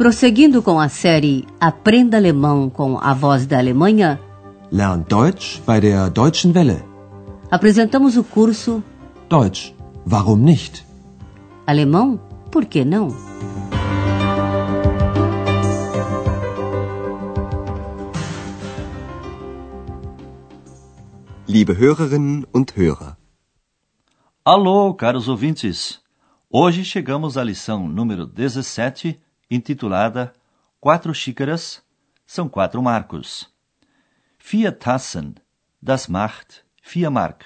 Prosseguindo com a série Aprenda Alemão com a Voz da Alemanha, Lern Deutsch bei der Deutschen Welle. apresentamos o curso Deutsch, warum nicht? Alemão, por que não? Liebe Hörerinnen und Hörer. Alô, caros ouvintes! Hoje chegamos à lição número 17, intitulada Quatro xícaras são quatro marcos. Vier Tassen, das macht vier Mark.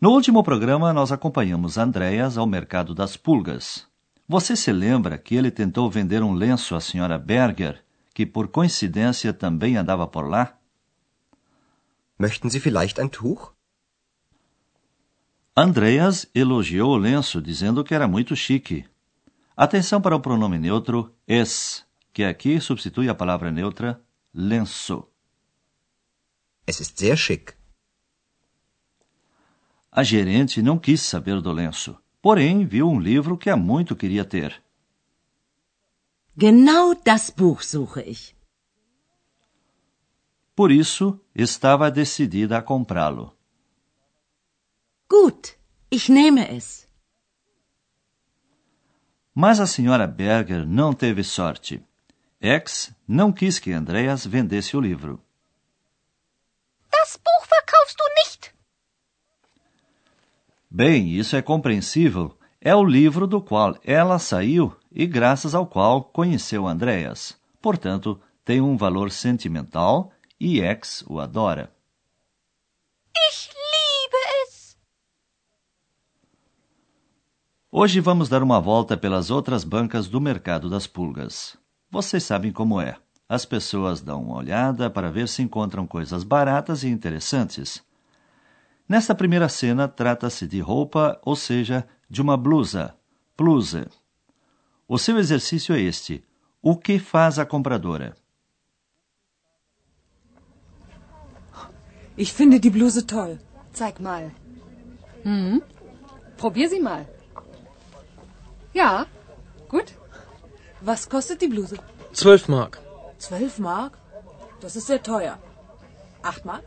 No último programa, nós acompanhamos Andreas ao mercado das pulgas. Você se lembra que ele tentou vender um lenço à senhora Berger, que por coincidência também andava por lá? Möchten Sie vielleicht ein Tuch? Andreas elogiou o lenço, dizendo que era muito chique. Atenção para o pronome neutro es, que aqui substitui a palavra neutra lenço. Es ist sehr schick. A gerente não quis saber do lenço, porém viu um livro que há muito queria ter. Genau das Buch suche ich. Por isso, estava decidida a comprá-lo. Gut, ich nehme es. Mas a senhora Berger não teve sorte. X não quis que Andreas vendesse o livro. Das Buch verkaufst du nicht. Bem, isso é compreensível. É o livro do qual ela saiu e graças ao qual conheceu Andreas. Portanto, tem um valor sentimental e X o adora. Ich liebe es. Hoje vamos dar uma volta pelas outras bancas do mercado das pulgas. Vocês sabem como é. As pessoas dão uma olhada para ver se encontram coisas baratas e interessantes. Nesta primeira cena, trata-se de roupa, ou seja, de uma blusa, bluse. O seu exercício é este: o que faz a compradora? Ich finde die Bluse toll. Zeig mal. Hm? Probier sie mal. Ja, gut. Was kostet die Bluse? 12 Mark. Zwölf Mark? Das ist sehr teuer. Acht Mark?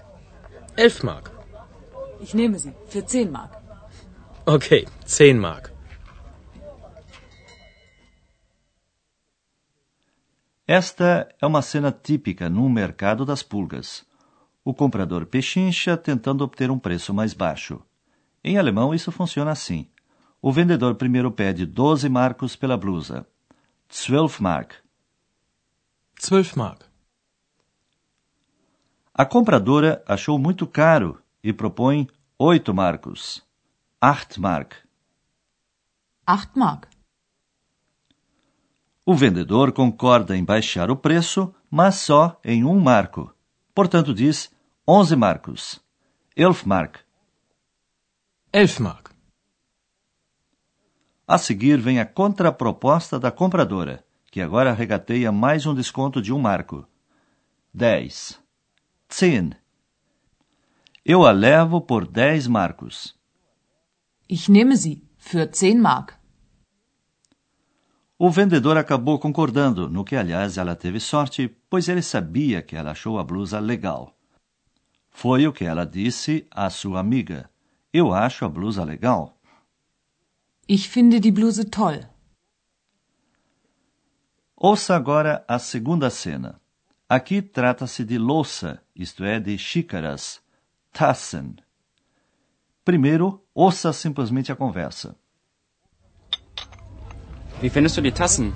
11 Mark. Ich nehme sie. Für zehn Mark. Okay, 10 Mark. Esta é uma cena típica num mercado das pulgas. O comprador pechincha tentando obter um preço mais baixo. Em alemão, isso funciona assim. O vendedor primeiro pede 12 marcos pela blusa. 12 mark. 12 Mark. A compradora achou muito caro e propõe 8 marcos. 8 mark. Acht Mark. O vendedor concorda em baixar o preço, mas só em um marco. Portanto, diz 11 marcos. 11 mark. 11 Mark. A seguir vem a contraproposta da compradora, que agora regateia mais um desconto de um marco. 10. 10. Eu a levo por 10 marcos. Ich nehme sie für zehn Mark. O vendedor acabou concordando, no que, aliás, ela teve sorte, pois ele sabia que ela achou a blusa legal. Foi o que ela disse à sua amiga. Eu acho a blusa legal. Ich finde die Bluse toll. Ouça agora a segunda cena. Aqui trata-se de louça, isto é, de xícaras, Tassen. Primeiro, ouça simplesmente a conversa. Wie findest du die Tassen?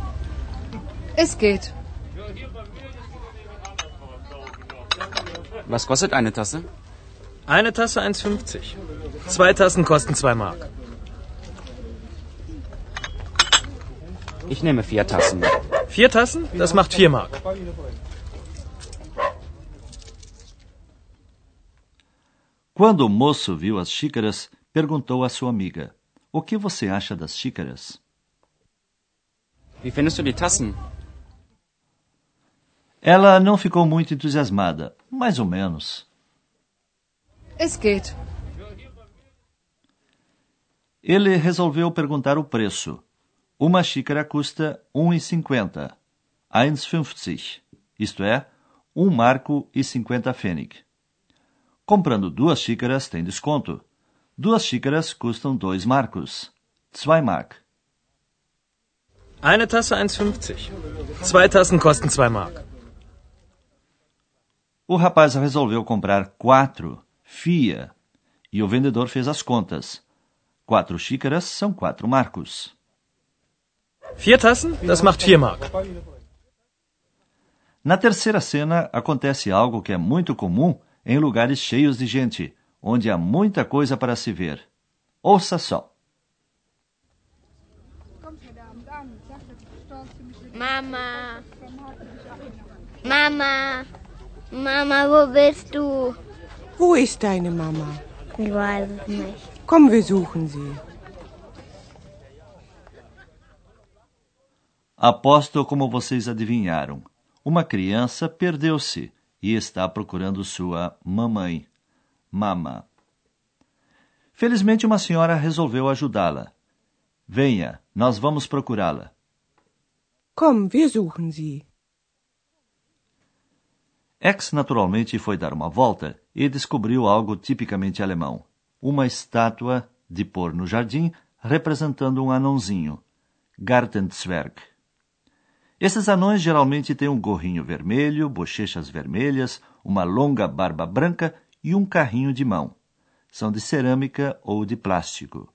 Es geht. Was kostet eine Tasse? Eine Tasse 1,50. Zwei Tassen kosten 2 Mark. Ich nehme vier Tassen. Vier Tassen? Das macht 4 Mark. Quando o moço viu as xícaras, perguntou à sua amiga: O que você acha das xícaras? Wie findest du die Tassen? Ela não ficou muito entusiasmada, mais ou menos. Es geht. Ele resolveu perguntar o preço. Uma xícara custa 1,50. 1,50. Isto é, um marco e 50 pfennig. Comprando duas xícaras tem desconto. Duas xícaras custam dois marcos. 2 Mark. Eine Tasse 1,50. Zwei Tassen kosten 2 Mark. O rapaz resolveu comprar quatro, FIA, e o vendedor fez as contas. Quatro xícaras são quatro marcos. Vier Tassen? Das macht 4 Mark. Na terceira cena, acontece algo que é muito comum em lugares cheios de gente, onde há muita coisa para se ver. Ouça só. Mama. Mama. Mama, wo bist du? Wo ist deine Mama? Ich weiß es nicht. Komm, wir suchen sie. Aposto como vocês adivinharam. Uma criança perdeu-se e está procurando sua mamãe, mama. Felizmente, uma senhora resolveu ajudá-la. Venha, nós vamos procurá-la. Komm, wir suchen sie. X naturalmente foi dar uma volta e descobriu algo tipicamente alemão: uma estátua de pôr no jardim representando um anãozinho, Gartenzwerg. Esses anões geralmente têm um gorrinho vermelho, bochechas vermelhas, uma longa barba branca e um carrinho de mão. São de cerâmica ou de plástico.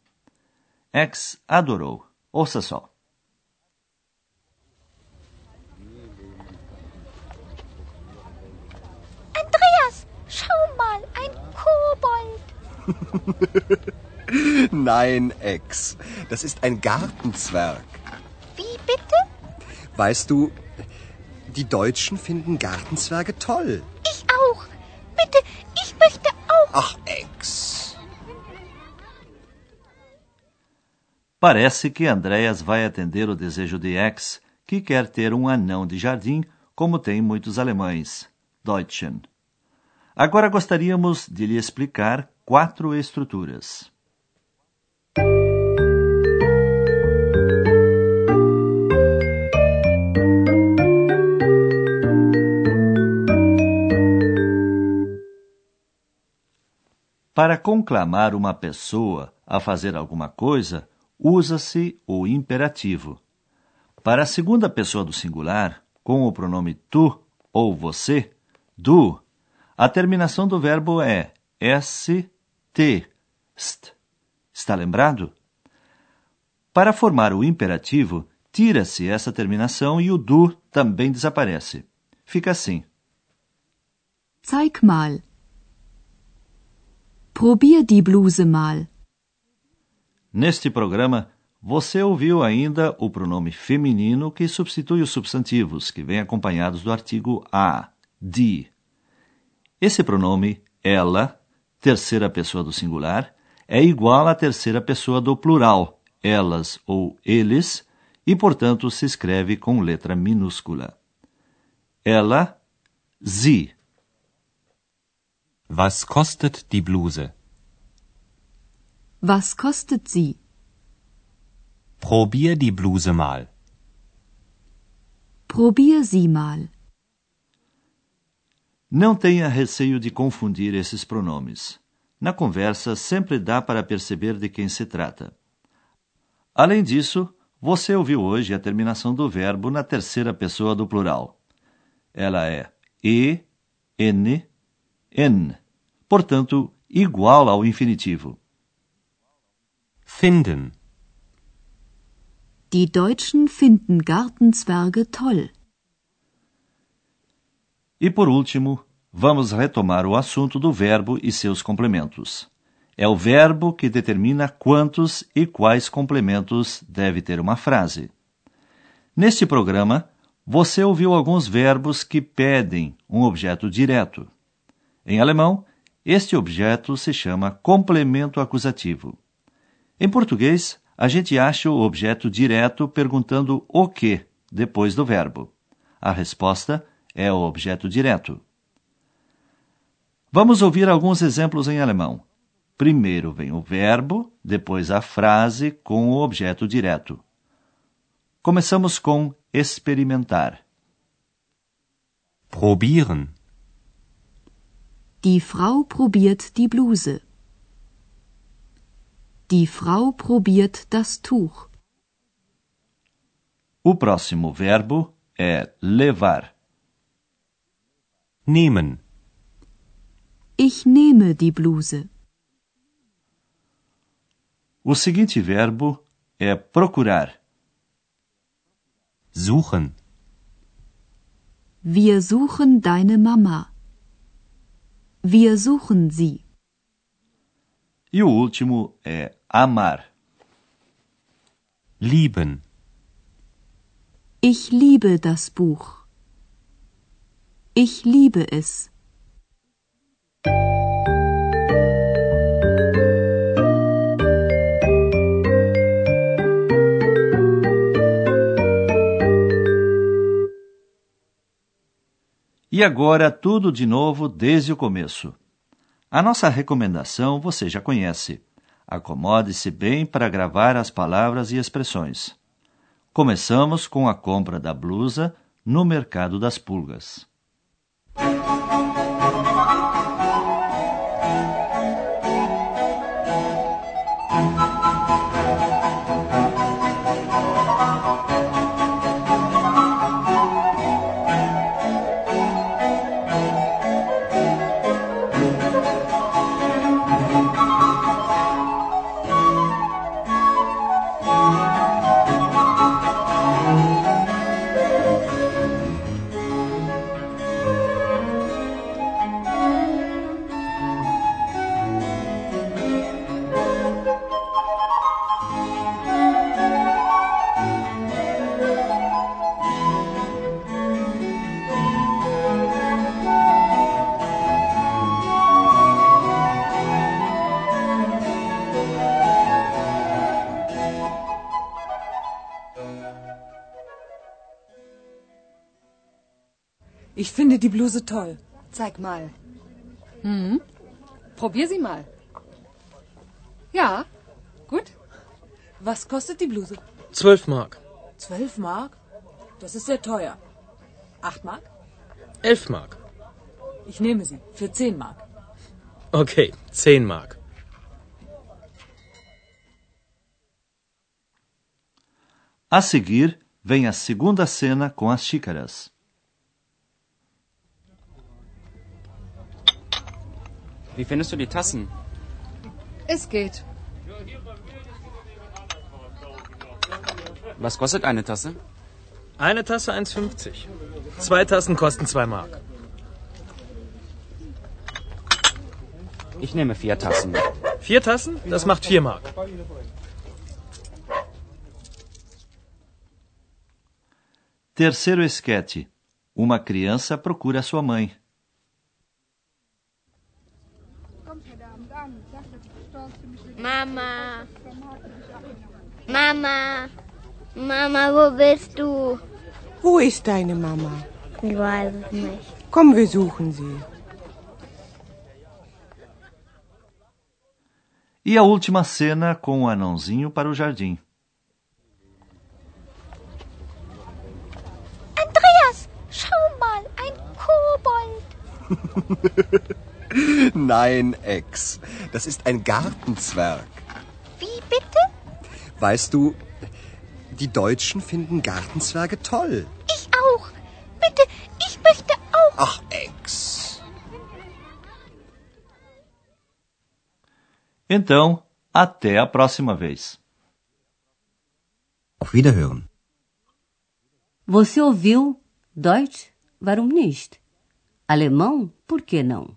X adorou. Ouça só. Andreas, schau mal, ein Kobold. Nein, Ex. Das ist ein Gartenzwerg. Weißt du, die Deutschen finden Gartenzwerge toll. Ich auch. Bitte, ich möchte auch. Ach, Ex. Parece que Andreas vai atender o desejo de X, que quer ter um anão de jardim, como tem muitos alemães, Deutschen. Agora gostaríamos de lhe explicar quatro estruturas. Para conclamar uma pessoa a fazer alguma coisa, usa-se o imperativo. Para a segunda pessoa do singular, com o pronome tu ou você, du, a terminação do verbo é s, t, st. Está lembrado? Para formar o imperativo, tira-se essa terminação e o du também desaparece. Fica assim: Zeig mal. Probier die Bluse mal. Neste programa, você ouviu ainda o pronome feminino que substitui os substantivos, que vêm acompanhados do artigo a, die. Esse pronome, ela, terceira pessoa do singular, é igual à terceira pessoa do plural, elas ou eles, e, portanto, se escreve com letra minúscula. Ela, sie. Was kostet die Bluse? Was kostet sie? Probier die Bluse mal. Probier sie mal. Não tenha receio de confundir esses pronomes. Na conversa, sempre dá para perceber de quem se trata. Além disso, você ouviu hoje a terminação do verbo na terceira pessoa do plural. Ela é e, n, n, portanto, igual ao infinitivo. Finden. Die Deutschen finden Gartenzwerge toll. E por último, vamos retomar o assunto do verbo e seus complementos. É o verbo que determina quantos e quais complementos deve ter uma frase. Neste programa, você ouviu alguns verbos que pedem um objeto direto. Em alemão, este objeto se chama complemento acusativo. Em português, a gente acha o objeto direto perguntando o que depois do verbo. A resposta é o objeto direto. Vamos ouvir alguns exemplos em alemão. Primeiro vem o verbo, depois a frase com o objeto direto. Começamos com experimentar. Probieren. Die Frau probiert die Bluse. Die Frau probiert das Tuch. O próximo verbo é levar. Nehmen. Ich nehme die Bluse. O seguinte verbo é procurar. Suchen. Wir suchen deine Mama. Wir suchen sie. E o último é amar. Lieben. Ich liebe das Buch. Ich liebe es. E agora tudo de novo desde o começo. A nossa recomendação você já conhece. Acomode-se bem para gravar as palavras e expressões. Começamos com a compra da blusa no Mercado das Pulgas. Ich finde die Bluse toll. Zeig mal. Hm? Probier sie mal. Ja, gut. Was kostet die Bluse? Zwölf Mark. Zwölf Mark? Das ist sehr teuer. Acht Mark? Elf Mark. Ich nehme sie. Für zehn Mark. Okay, zehn Mark. A seguir, vem a segunda cena com as xícaras. Wie findest du die Tassen? Es geht. Was kostet eine Tasse? Eine Tasse 1,50. Zwei Tassen kosten 2 Mark. Ich nehme vier Tassen. Vier Tassen? Das macht 4 Mark. Terceiro esquete. Uma criança procura sua mãe. Mama. Mama. Mama, wo bist du? Wo ist deine Mama? Ich weiß es nicht. Komm, wir suchen sie. E a última cena com o anãozinho para o jardim. Andreas, schau mal, ein Kobold. Nein, Ex. Das ist ein Gartenzwerg. Wie bitte? Weißt du, die Deutschen finden Gartenzwerge toll. Ich auch. Bitte, ich möchte auch. Ach, Ex. Então, até a próxima vez. Auf Wiederhören. Você ouviu Deutsch? Warum nicht? Alemão? Por que não?